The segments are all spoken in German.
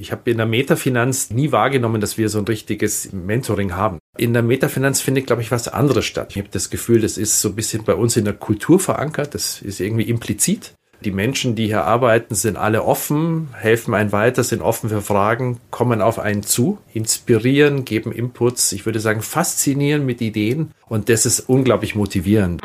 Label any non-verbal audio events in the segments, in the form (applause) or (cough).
Ich habe in der Metafinanz nie wahrgenommen, dass wir so ein richtiges Mentoring haben. In der Metafinanz findet, glaube ich, was anderes statt. Ich habe das Gefühl, das ist so ein bisschen bei uns in der Kultur verankert. Das ist irgendwie implizit. Die Menschen, die hier arbeiten, sind alle offen, helfen einen weiter, sind offen für Fragen, kommen auf einen zu, inspirieren, geben Inputs, ich würde sagen, faszinieren mit Ideen. Und das ist unglaublich motivierend.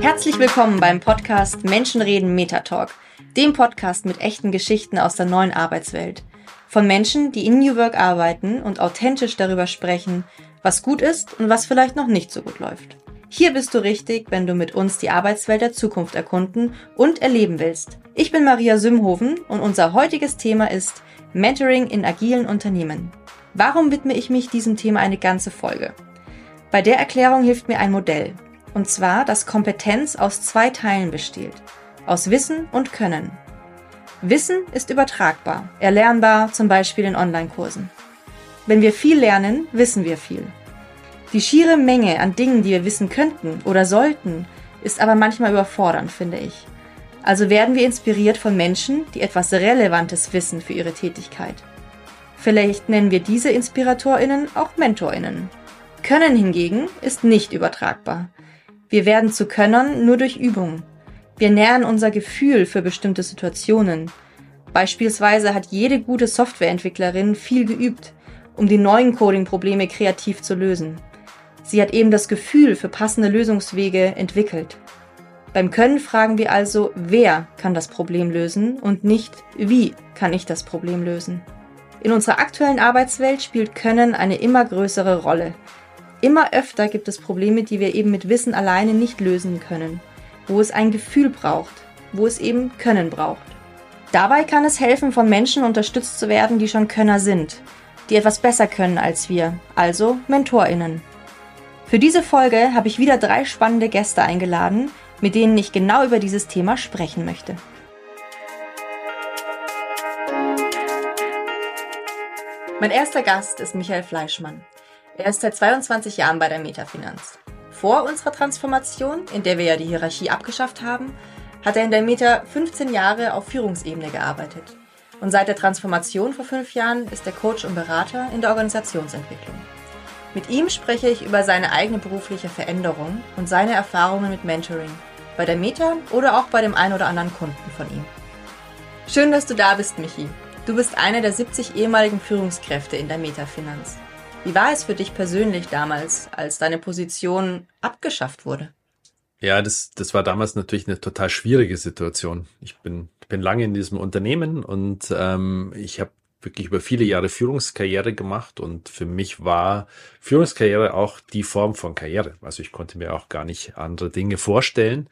Herzlich willkommen beim Podcast Menschen reden Metatalk, dem Podcast mit echten Geschichten aus der neuen Arbeitswelt. Von Menschen, die in New Work arbeiten und authentisch darüber sprechen, was gut ist und was vielleicht noch nicht so gut läuft. Hier bist du richtig, wenn du mit uns die Arbeitswelt der Zukunft erkunden und erleben willst. Ich bin Maria Sümhoven und unser heutiges Thema ist Mentoring in agilen Unternehmen. Warum widme ich mich diesem Thema eine ganze Folge? Bei der Erklärung hilft mir ein Modell, und zwar, dass Kompetenz aus zwei Teilen besteht. Aus Wissen und Können. Wissen ist übertragbar, erlernbar, zum Beispiel in Online-Kursen. Wenn wir viel lernen, wissen wir viel. Die schiere Menge an Dingen, die wir wissen könnten oder sollten, ist aber manchmal überfordernd, finde ich. Also werden wir inspiriert von Menschen, die etwas Relevantes wissen für ihre Tätigkeit. Vielleicht nennen wir diese Inspiratorinnen auch Mentorinnen. Können hingegen ist nicht übertragbar. Wir werden zu Könnern nur durch Übung. Wir nähern unser Gefühl für bestimmte Situationen. Beispielsweise hat jede gute Softwareentwicklerin viel geübt, um die neuen Coding-Probleme kreativ zu lösen. Sie hat eben das Gefühl für passende Lösungswege entwickelt. Beim Können fragen wir also, wer kann das Problem lösen und nicht, wie kann ich das Problem lösen. In unserer aktuellen Arbeitswelt spielt Können eine immer größere Rolle. Immer öfter gibt es Probleme, die wir eben mit Wissen alleine nicht lösen können, wo es ein Gefühl braucht, wo es eben Können braucht. Dabei kann es helfen, von Menschen unterstützt zu werden, die schon Könner sind, die etwas besser können als wir, also Mentorinnen. Für diese Folge habe ich wieder drei spannende Gäste eingeladen, mit denen ich genau über dieses Thema sprechen möchte. Mein erster Gast ist Michael Fleischmann. Er ist seit 22 Jahren bei der Metafinanz. Vor unserer Transformation, in der wir ja die Hierarchie abgeschafft haben, hat er in der Meta 15 Jahre auf Führungsebene gearbeitet. Und seit der Transformation vor fünf Jahren ist er Coach und Berater in der Organisationsentwicklung. Mit ihm spreche ich über seine eigene berufliche Veränderung und seine Erfahrungen mit Mentoring, bei der Meta oder auch bei dem einen oder anderen Kunden von ihm. Schön, dass du da bist, Michi. Du bist einer der 70 ehemaligen Führungskräfte in der Meta-Finanz. Wie war es für dich persönlich damals, als deine Position abgeschafft wurde? Ja, das, das war damals natürlich eine total schwierige Situation. Ich bin, bin lange in diesem Unternehmen und ähm, ich habe wirklich über viele Jahre Führungskarriere gemacht und für mich war Führungskarriere auch die Form von Karriere. Also ich konnte mir auch gar nicht andere Dinge vorstellen.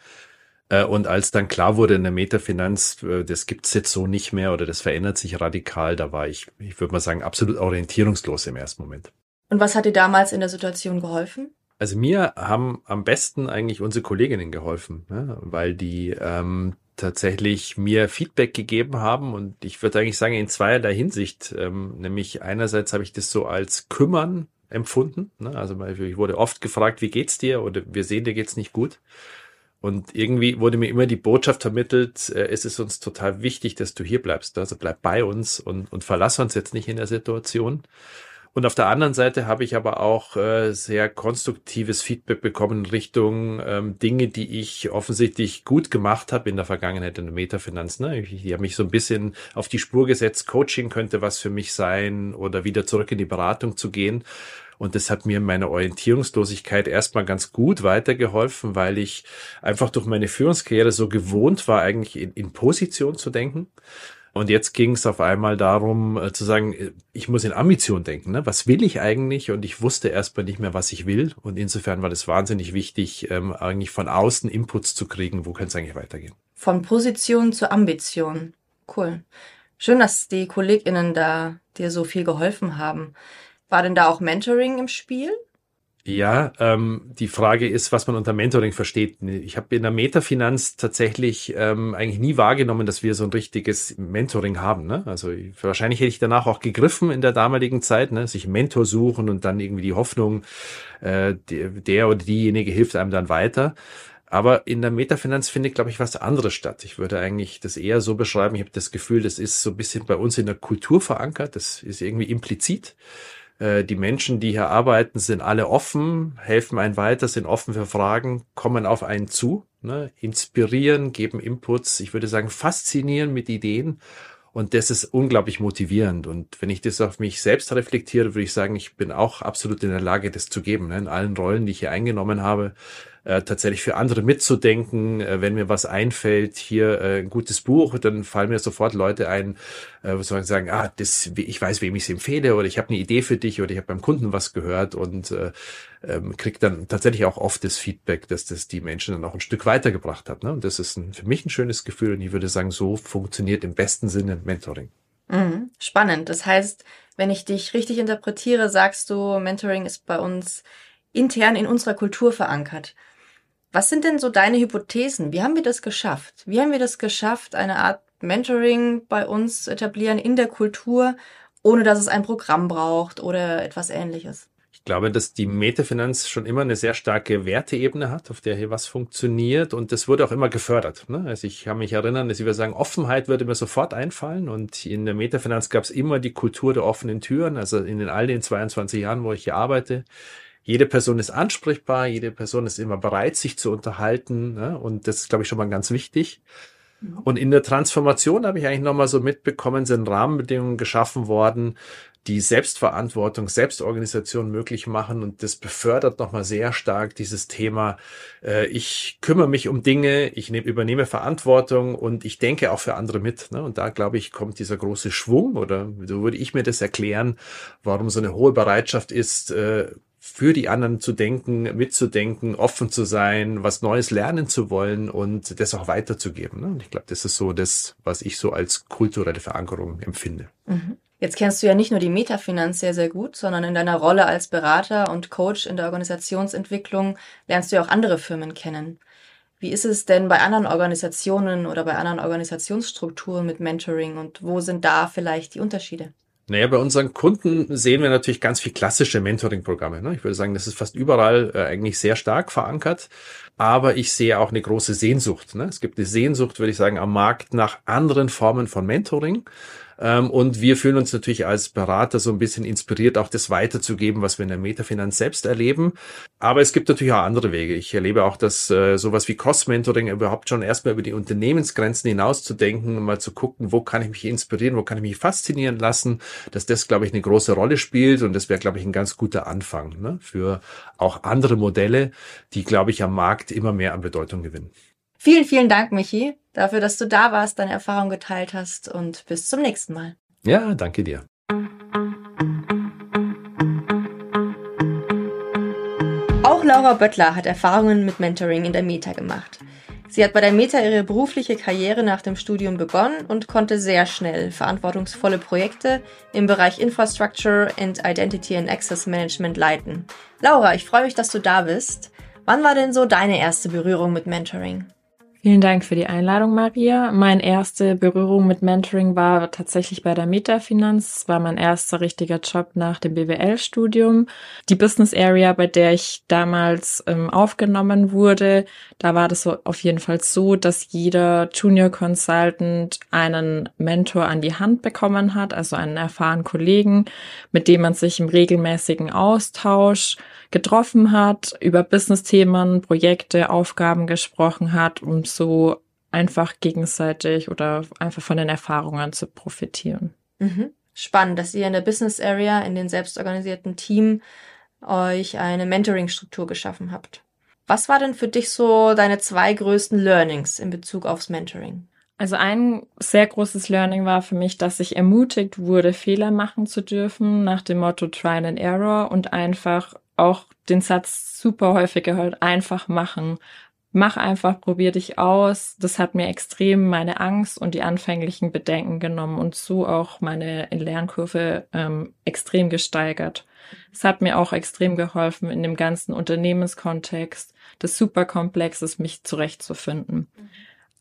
Äh, und als dann klar wurde in der Metafinanz, äh, das gibt's jetzt so nicht mehr oder das verändert sich radikal, da war ich, ich würde mal sagen, absolut orientierungslos im ersten Moment. Und was hat dir damals in der Situation geholfen? Also mir haben am besten eigentlich unsere Kolleginnen geholfen, ne? weil die ähm, tatsächlich mir Feedback gegeben haben und ich würde eigentlich sagen in zweierlei Hinsicht. Ähm, nämlich einerseits habe ich das so als kümmern empfunden. Ne? Also ich wurde oft gefragt, wie geht's dir? Oder wir sehen, dir geht's nicht gut. Und irgendwie wurde mir immer die Botschaft vermittelt, äh, es ist uns total wichtig, dass du hier bleibst. Also bleib bei uns und, und verlass uns jetzt nicht in der Situation. Und auf der anderen Seite habe ich aber auch äh, sehr konstruktives Feedback bekommen in Richtung ähm, Dinge, die ich offensichtlich gut gemacht habe in der Vergangenheit in der Metafinanz. Ne? Ich, ich habe mich so ein bisschen auf die Spur gesetzt, Coaching könnte was für mich sein oder wieder zurück in die Beratung zu gehen. Und das hat mir in meiner Orientierungslosigkeit erstmal ganz gut weitergeholfen, weil ich einfach durch meine Führungskarriere so gewohnt war, eigentlich in, in Position zu denken. Und jetzt ging es auf einmal darum äh, zu sagen, äh, ich muss in Ambition denken. Ne? Was will ich eigentlich? Und ich wusste erstmal nicht mehr, was ich will. Und insofern war das wahnsinnig wichtig, ähm, eigentlich von außen Inputs zu kriegen. Wo könnte es eigentlich weitergehen? Von Position zu Ambition. Cool. Schön, dass die KollegInnen da dir so viel geholfen haben. War denn da auch Mentoring im Spiel? Ja, ähm, die Frage ist, was man unter Mentoring versteht. Ich habe in der Metafinanz tatsächlich ähm, eigentlich nie wahrgenommen, dass wir so ein richtiges Mentoring haben. Ne? Also wahrscheinlich hätte ich danach auch gegriffen in der damaligen Zeit, ne? sich Mentor suchen und dann irgendwie die Hoffnung, äh, der, der oder diejenige hilft einem dann weiter. Aber in der Metafinanz findet, glaube ich, was anderes statt. Ich würde eigentlich das eher so beschreiben. Ich habe das Gefühl, das ist so ein bisschen bei uns in der Kultur verankert. Das ist irgendwie implizit. Äh, die Menschen, die hier arbeiten, sind alle offen, helfen einen weiter, sind offen für Fragen, kommen auf einen zu, ne, inspirieren, geben Inputs. Ich würde sagen, faszinieren mit Ideen und das ist unglaublich motivierend. Und wenn ich das auf mich selbst reflektiere, würde ich sagen, ich bin auch absolut in der Lage, das zu geben. Ne? In allen Rollen, die ich hier eingenommen habe, äh, tatsächlich für andere mitzudenken. Äh, wenn mir was einfällt, hier äh, ein gutes Buch, dann fallen mir sofort Leute ein, äh, wo sie sagen, ah, das, ich weiß, wem ich es empfehle oder ich habe eine Idee für dich oder ich habe beim Kunden was gehört und äh, ähm, kriegt dann tatsächlich auch oft das Feedback, dass das die Menschen dann auch ein Stück weitergebracht hat. Ne? Und das ist ein, für mich ein schönes Gefühl und ich würde sagen, so funktioniert im besten Sinne Mentoring. Mhm. Spannend. Das heißt, wenn ich dich richtig interpretiere, sagst du, Mentoring ist bei uns intern in unserer Kultur verankert. Was sind denn so deine Hypothesen? Wie haben wir das geschafft? Wie haben wir das geschafft, eine Art Mentoring bei uns etablieren in der Kultur, ohne dass es ein Programm braucht oder etwas ähnliches? Ich glaube, dass die Metafinanz schon immer eine sehr starke Werteebene hat, auf der hier was funktioniert und das wurde auch immer gefördert. Ne? Also ich kann mich erinnern, dass wir sagen, Offenheit würde mir sofort einfallen und in der Metafinanz gab es immer die Kultur der offenen Türen. Also in den all den 22 Jahren, wo ich hier arbeite, jede Person ist ansprechbar, jede Person ist immer bereit, sich zu unterhalten. Ne? Und das ist, glaube ich, schon mal ganz wichtig. Mhm. Und in der Transformation habe ich eigentlich nochmal so mitbekommen, sind Rahmenbedingungen geschaffen worden, die Selbstverantwortung, Selbstorganisation möglich machen. Und das befördert nochmal sehr stark dieses Thema, äh, ich kümmere mich um Dinge, ich nehm, übernehme Verantwortung und ich denke auch für andere mit. Ne? Und da, glaube ich, kommt dieser große Schwung oder so würde ich mir das erklären, warum so eine hohe Bereitschaft ist, äh, für die anderen zu denken, mitzudenken, offen zu sein, was Neues lernen zu wollen und das auch weiterzugeben. Ne? Und ich glaube, das ist so das, was ich so als kulturelle Verankerung empfinde. Mhm. Jetzt kennst du ja nicht nur die Metafinanz sehr, sehr gut, sondern in deiner Rolle als Berater und Coach in der Organisationsentwicklung lernst du ja auch andere Firmen kennen. Wie ist es denn bei anderen Organisationen oder bei anderen Organisationsstrukturen mit Mentoring und wo sind da vielleicht die Unterschiede? Naja, bei unseren Kunden sehen wir natürlich ganz viel klassische Mentoring-Programme. Ne? Ich würde sagen, das ist fast überall äh, eigentlich sehr stark verankert. Aber ich sehe auch eine große Sehnsucht. Ne? Es gibt eine Sehnsucht, würde ich sagen, am Markt nach anderen Formen von Mentoring. Ähm, und wir fühlen uns natürlich als Berater so ein bisschen inspiriert, auch das weiterzugeben, was wir in der Metafinanz selbst erleben. Aber es gibt natürlich auch andere Wege. Ich erlebe auch, dass äh, sowas wie Cross-Mentoring überhaupt schon erstmal über die Unternehmensgrenzen hinaus zu denken, mal zu gucken, wo kann ich mich inspirieren, wo kann ich mich faszinieren lassen, dass das, glaube ich, eine große Rolle spielt. Und das wäre, glaube ich, ein ganz guter Anfang ne? für auch andere Modelle, die, glaube ich, am Markt immer mehr an Bedeutung gewinnen. Vielen, vielen Dank, Michi, dafür, dass du da warst, deine Erfahrung geteilt hast und bis zum nächsten Mal. Ja, danke dir. Auch Laura Böttler hat Erfahrungen mit Mentoring in der Meta gemacht. Sie hat bei der Meta ihre berufliche Karriere nach dem Studium begonnen und konnte sehr schnell verantwortungsvolle Projekte im Bereich Infrastructure and Identity and Access Management leiten. Laura, ich freue mich, dass du da bist. Wann war denn so deine erste Berührung mit Mentoring? Vielen Dank für die Einladung, Maria. Meine erste Berührung mit Mentoring war tatsächlich bei der Metafinanz. Es war mein erster richtiger Job nach dem BWL-Studium. Die Business Area, bei der ich damals ähm, aufgenommen wurde, da war das so auf jeden Fall so, dass jeder Junior Consultant einen Mentor an die Hand bekommen hat, also einen erfahrenen Kollegen, mit dem man sich im regelmäßigen Austausch getroffen hat, über Business-Themen, Projekte, Aufgaben gesprochen hat, um so einfach gegenseitig oder einfach von den Erfahrungen zu profitieren. Mhm. Spannend, dass ihr in der Business Area, in den selbstorganisierten Team, euch eine Mentoring-Struktur geschaffen habt. Was war denn für dich so deine zwei größten Learnings in Bezug aufs Mentoring? Also ein sehr großes Learning war für mich, dass ich ermutigt wurde, Fehler machen zu dürfen, nach dem Motto Trial and Error und einfach auch den Satz super häufig gehört, einfach machen. Mach einfach, probier dich aus. Das hat mir extrem meine Angst und die anfänglichen Bedenken genommen und so auch meine Lernkurve ähm, extrem gesteigert. Es hat mir auch extrem geholfen, in dem ganzen Unternehmenskontext des Superkomplexes mich zurechtzufinden.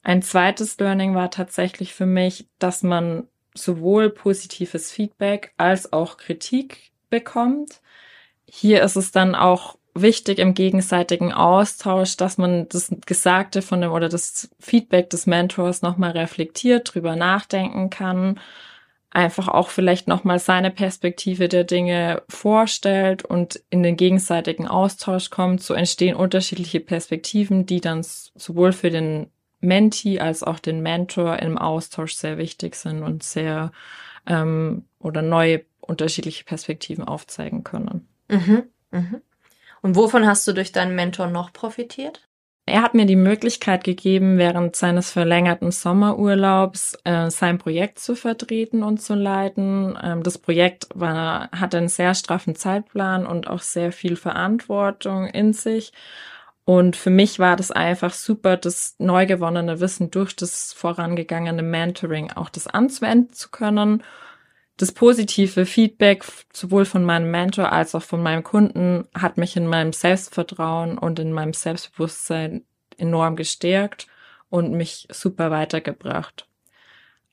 Ein zweites Learning war tatsächlich für mich, dass man sowohl positives Feedback als auch Kritik bekommt hier ist es dann auch wichtig im gegenseitigen Austausch, dass man das Gesagte von dem oder das Feedback des Mentors nochmal reflektiert, drüber nachdenken kann, einfach auch vielleicht nochmal seine Perspektive der Dinge vorstellt und in den gegenseitigen Austausch kommt. So entstehen unterschiedliche Perspektiven, die dann sowohl für den Mentee als auch den Mentor im Austausch sehr wichtig sind und sehr ähm, oder neue unterschiedliche Perspektiven aufzeigen können. Mhm, mhm. Und wovon hast du durch deinen Mentor noch profitiert? Er hat mir die Möglichkeit gegeben, während seines verlängerten Sommerurlaubs äh, sein Projekt zu vertreten und zu leiten. Ähm, das Projekt war, hatte einen sehr straffen Zeitplan und auch sehr viel Verantwortung in sich. Und für mich war das einfach super, das neu gewonnene Wissen durch das vorangegangene Mentoring auch das anzuwenden zu können das positive Feedback sowohl von meinem Mentor als auch von meinem Kunden hat mich in meinem Selbstvertrauen und in meinem Selbstbewusstsein enorm gestärkt und mich super weitergebracht.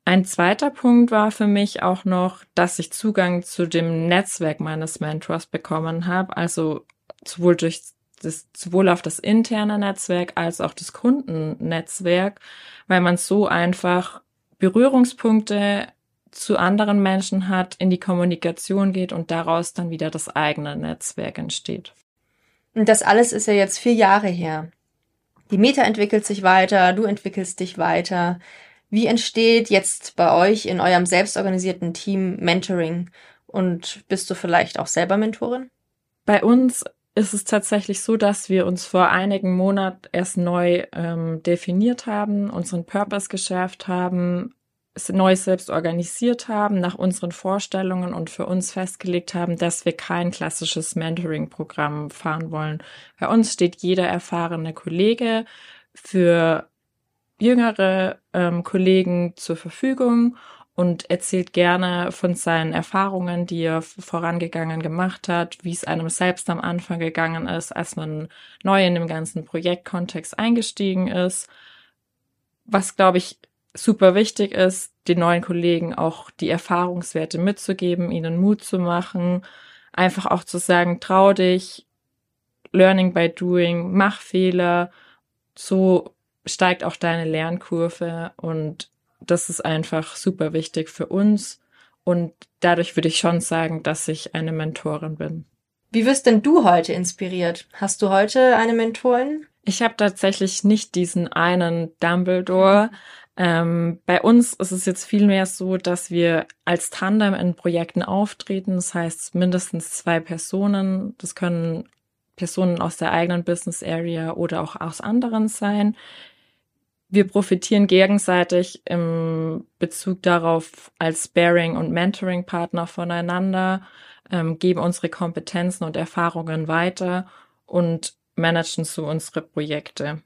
Ein zweiter Punkt war für mich auch noch, dass ich Zugang zu dem Netzwerk meines Mentors bekommen habe, also sowohl durch das, sowohl auf das interne Netzwerk als auch das Kundennetzwerk, weil man so einfach Berührungspunkte zu anderen Menschen hat, in die Kommunikation geht und daraus dann wieder das eigene Netzwerk entsteht. Und das alles ist ja jetzt vier Jahre her. Die Meta entwickelt sich weiter, du entwickelst dich weiter. Wie entsteht jetzt bei euch in eurem selbstorganisierten Team Mentoring? Und bist du vielleicht auch selber Mentorin? Bei uns ist es tatsächlich so, dass wir uns vor einigen Monaten erst neu ähm, definiert haben, unseren Purpose geschärft haben, neu selbst organisiert haben, nach unseren Vorstellungen und für uns festgelegt haben, dass wir kein klassisches Mentoring-Programm fahren wollen. Bei uns steht jeder erfahrene Kollege für jüngere ähm, Kollegen zur Verfügung und erzählt gerne von seinen Erfahrungen, die er vorangegangen gemacht hat, wie es einem selbst am Anfang gegangen ist, als man neu in dem ganzen Projektkontext eingestiegen ist. Was, glaube ich, super wichtig ist, den neuen Kollegen auch die Erfahrungswerte mitzugeben, ihnen Mut zu machen, einfach auch zu sagen, trau dich, Learning by Doing, mach Fehler, so steigt auch deine Lernkurve und das ist einfach super wichtig für uns und dadurch würde ich schon sagen, dass ich eine Mentorin bin. Wie wirst denn du heute inspiriert? Hast du heute eine Mentorin? Ich habe tatsächlich nicht diesen einen Dumbledore, ähm, bei uns ist es jetzt vielmehr so, dass wir als Tandem in Projekten auftreten. Das heißt, mindestens zwei Personen. Das können Personen aus der eigenen Business Area oder auch aus anderen sein. Wir profitieren gegenseitig im Bezug darauf als Bearing und Mentoring Partner voneinander, ähm, geben unsere Kompetenzen und Erfahrungen weiter und managen so unsere Projekte.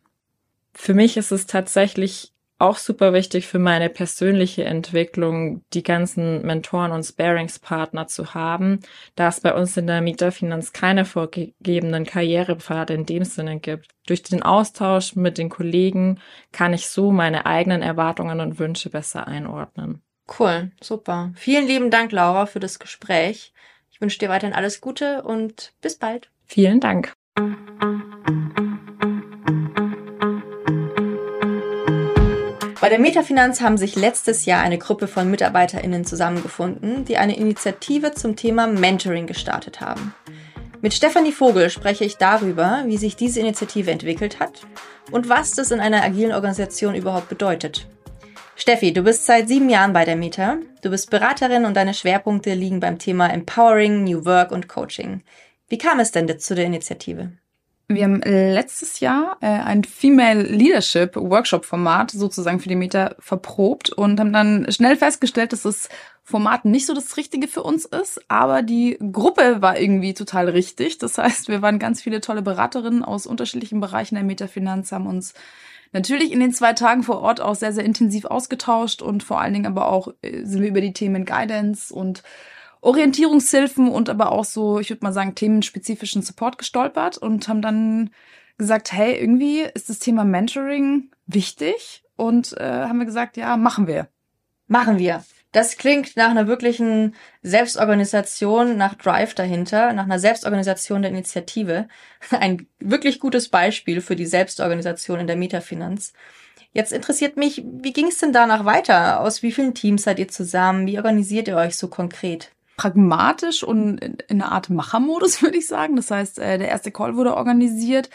Für mich ist es tatsächlich auch super wichtig für meine persönliche Entwicklung, die ganzen Mentoren und Sparingspartner zu haben, da es bei uns in der Mieterfinanz keine vorgegebenen Karrierepfade in dem Sinne gibt. Durch den Austausch mit den Kollegen kann ich so meine eigenen Erwartungen und Wünsche besser einordnen. Cool, super. Vielen lieben Dank, Laura, für das Gespräch. Ich wünsche dir weiterhin alles Gute und bis bald. Vielen Dank. Bei der Metafinanz haben sich letztes Jahr eine Gruppe von MitarbeiterInnen zusammengefunden, die eine Initiative zum Thema Mentoring gestartet haben. Mit Stefanie Vogel spreche ich darüber, wie sich diese Initiative entwickelt hat und was das in einer agilen Organisation überhaupt bedeutet. Steffi, du bist seit sieben Jahren bei der Meta. Du bist Beraterin und deine Schwerpunkte liegen beim Thema Empowering, New Work und Coaching. Wie kam es denn zu der Initiative? Wir haben letztes Jahr äh, ein Female Leadership Workshop Format sozusagen für die Meta verprobt und haben dann schnell festgestellt, dass das Format nicht so das Richtige für uns ist, aber die Gruppe war irgendwie total richtig. Das heißt, wir waren ganz viele tolle Beraterinnen aus unterschiedlichen Bereichen der Metafinanz, haben uns natürlich in den zwei Tagen vor Ort auch sehr, sehr intensiv ausgetauscht und vor allen Dingen aber auch äh, sind wir über die Themen Guidance und Orientierungshilfen und aber auch so, ich würde mal sagen, themenspezifischen Support gestolpert und haben dann gesagt, hey, irgendwie ist das Thema Mentoring wichtig und äh, haben wir gesagt, ja, machen wir. Machen wir. Das klingt nach einer wirklichen Selbstorganisation, nach Drive dahinter, nach einer Selbstorganisation der Initiative. (laughs) Ein wirklich gutes Beispiel für die Selbstorganisation in der Metafinanz. Jetzt interessiert mich, wie ging es denn danach weiter? Aus wie vielen Teams seid ihr zusammen? Wie organisiert ihr euch so konkret? Pragmatisch und in einer Art Machermodus, (laughs) würde ich sagen. Das heißt, äh, der erste Call wurde organisiert.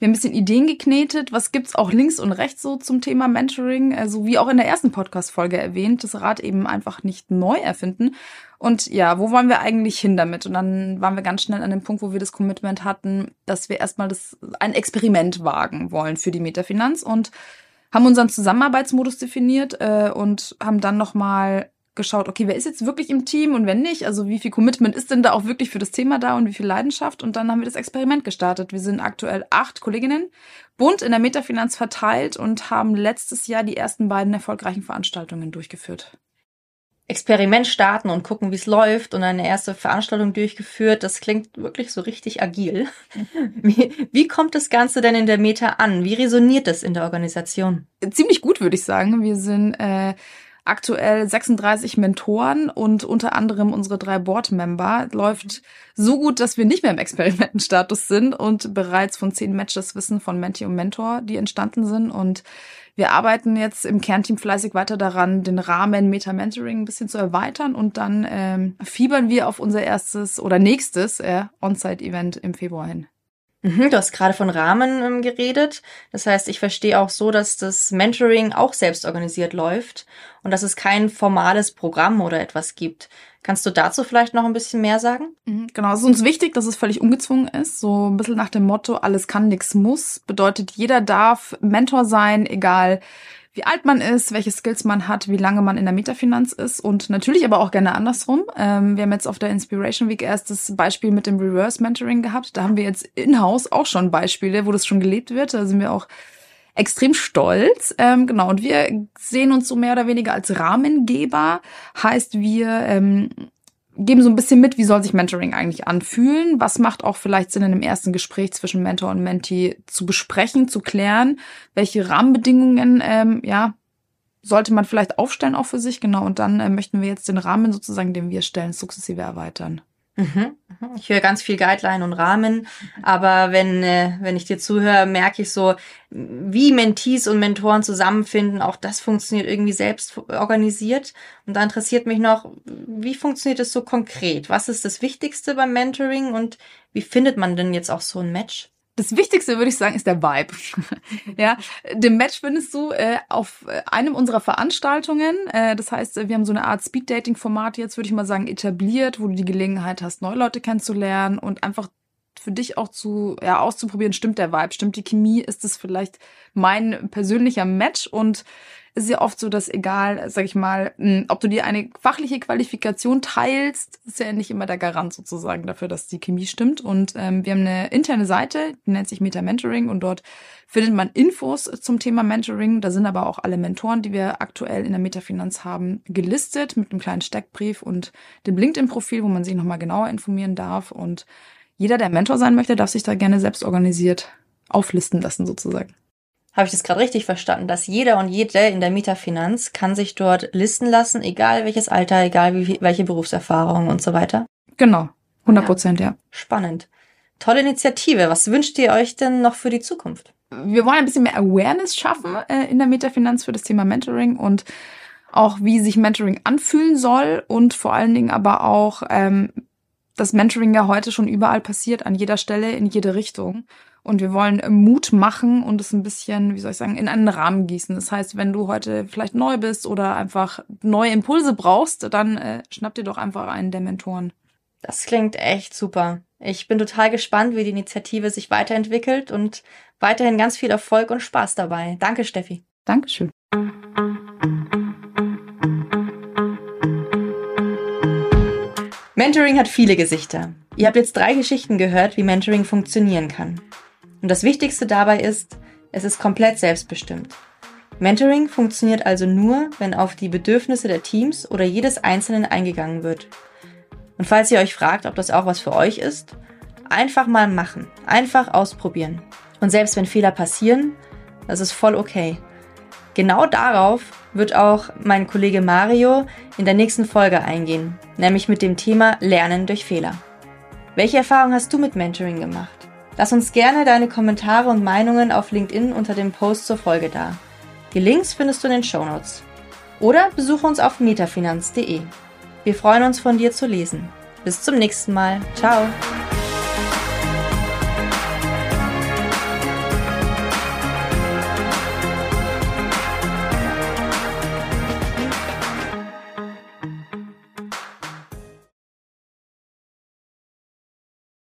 Wir haben ein bisschen Ideen geknetet. Was gibt's auch links und rechts so zum Thema Mentoring? Also wie auch in der ersten Podcast-Folge erwähnt, das Rad eben einfach nicht neu erfinden. Und ja, wo wollen wir eigentlich hin damit? Und dann waren wir ganz schnell an dem Punkt, wo wir das Commitment hatten, dass wir erstmal das, ein Experiment wagen wollen für die Metafinanz und haben unseren Zusammenarbeitsmodus definiert äh, und haben dann nochmal geschaut, okay, wer ist jetzt wirklich im Team und wenn nicht, also wie viel Commitment ist denn da auch wirklich für das Thema da und wie viel Leidenschaft? Und dann haben wir das Experiment gestartet. Wir sind aktuell acht Kolleginnen, bunt in der Metafinanz verteilt und haben letztes Jahr die ersten beiden erfolgreichen Veranstaltungen durchgeführt. Experiment starten und gucken, wie es läuft und eine erste Veranstaltung durchgeführt. Das klingt wirklich so richtig agil. (laughs) Wie, wie kommt das Ganze denn in der Meta an? Wie resoniert das in der Organisation? Ziemlich gut, würde ich sagen. Wir sind äh, aktuell 36 Mentoren und unter anderem unsere drei Board-Member. Läuft so gut, dass wir nicht mehr im Experimentenstatus sind und bereits von zehn Matches wissen von Menti und Mentor, die entstanden sind. Und wir arbeiten jetzt im Kernteam fleißig weiter daran, den Rahmen Meta-Mentoring ein bisschen zu erweitern und dann ähm, fiebern wir auf unser erstes oder nächstes äh, On-Site-Event im Februar hin. Mhm, du hast gerade von Rahmen ähm, geredet. Das heißt, ich verstehe auch so, dass das Mentoring auch selbst organisiert läuft und dass es kein formales Programm oder etwas gibt. Kannst du dazu vielleicht noch ein bisschen mehr sagen? Mhm, genau, es ist uns wichtig, dass es völlig ungezwungen ist. So ein bisschen nach dem Motto, alles kann, nichts muss. Bedeutet, jeder darf Mentor sein, egal wie alt man ist, welche Skills man hat, wie lange man in der Metafinanz ist und natürlich aber auch gerne andersrum. Ähm, wir haben jetzt auf der Inspiration Week erst das Beispiel mit dem Reverse Mentoring gehabt. Da haben wir jetzt in-house auch schon Beispiele, wo das schon gelebt wird. Da sind wir auch extrem stolz. Ähm, genau, und wir sehen uns so mehr oder weniger als Rahmengeber. Heißt, wir ähm, geben so ein bisschen mit, wie soll sich Mentoring eigentlich anfühlen? Was macht auch vielleicht Sinn, in einem ersten Gespräch zwischen Mentor und Mentee zu besprechen, zu klären? Welche Rahmenbedingungen, ähm, ja, sollte man vielleicht aufstellen auch für sich? Genau. Und dann äh, möchten wir jetzt den Rahmen sozusagen, den wir stellen, sukzessive erweitern. Mhm, mhm. Ich höre ganz viel Guideline und Rahmen, aber wenn, äh, wenn ich dir zuhöre, merke ich so, wie Mentees und Mentoren zusammenfinden, auch das funktioniert irgendwie selbst organisiert. Und da interessiert mich noch, wie funktioniert es so konkret? Was ist das Wichtigste beim Mentoring und wie findet man denn jetzt auch so ein Match? Das Wichtigste, würde ich sagen, ist der Vibe. (laughs) ja, den Match findest du äh, auf äh, einem unserer Veranstaltungen. Äh, das heißt, wir haben so eine Art Speed-Dating-Format jetzt, würde ich mal sagen, etabliert, wo du die Gelegenheit hast, neue Leute kennenzulernen und einfach für dich auch zu, ja, auszuprobieren, stimmt der Vibe, stimmt die Chemie, ist es vielleicht mein persönlicher Match und es ist ja oft so, dass egal, sag ich mal, hm, ob du dir eine fachliche Qualifikation teilst, ist ja nicht immer der Garant sozusagen dafür, dass die Chemie stimmt. Und ähm, wir haben eine interne Seite, die nennt sich Meta Mentoring und dort findet man Infos zum Thema Mentoring. Da sind aber auch alle Mentoren, die wir aktuell in der Metafinanz haben, gelistet mit einem kleinen Steckbrief und dem LinkedIn-Profil, wo man sich nochmal genauer informieren darf. Und jeder, der Mentor sein möchte, darf sich da gerne selbst organisiert auflisten lassen sozusagen. Habe ich das gerade richtig verstanden, dass jeder und jede in der Mieterfinanz kann sich dort listen lassen, egal welches Alter, egal wie, welche Berufserfahrung und so weiter? Genau, 100 Prozent, ja. ja. Spannend. Tolle Initiative. Was wünscht ihr euch denn noch für die Zukunft? Wir wollen ein bisschen mehr Awareness schaffen äh, in der Metafinanz für das Thema Mentoring und auch wie sich Mentoring anfühlen soll und vor allen Dingen aber auch ähm, das Mentoring ja heute schon überall passiert, an jeder Stelle, in jede Richtung. Und wir wollen Mut machen und es ein bisschen, wie soll ich sagen, in einen Rahmen gießen. Das heißt, wenn du heute vielleicht neu bist oder einfach neue Impulse brauchst, dann äh, schnapp dir doch einfach einen der Mentoren. Das klingt echt super. Ich bin total gespannt, wie die Initiative sich weiterentwickelt und weiterhin ganz viel Erfolg und Spaß dabei. Danke, Steffi. Dankeschön. Mentoring hat viele Gesichter. Ihr habt jetzt drei Geschichten gehört, wie Mentoring funktionieren kann. Und das Wichtigste dabei ist, es ist komplett selbstbestimmt. Mentoring funktioniert also nur, wenn auf die Bedürfnisse der Teams oder jedes Einzelnen eingegangen wird. Und falls ihr euch fragt, ob das auch was für euch ist, einfach mal machen, einfach ausprobieren. Und selbst wenn Fehler passieren, das ist voll okay. Genau darauf wird auch mein Kollege Mario in der nächsten Folge eingehen, nämlich mit dem Thema Lernen durch Fehler. Welche Erfahrung hast du mit Mentoring gemacht? Lass uns gerne deine Kommentare und Meinungen auf LinkedIn unter dem Post zur Folge da. Die Links findest du in den Show Notes. Oder besuche uns auf metafinanz.de. Wir freuen uns von dir zu lesen. Bis zum nächsten Mal. Ciao.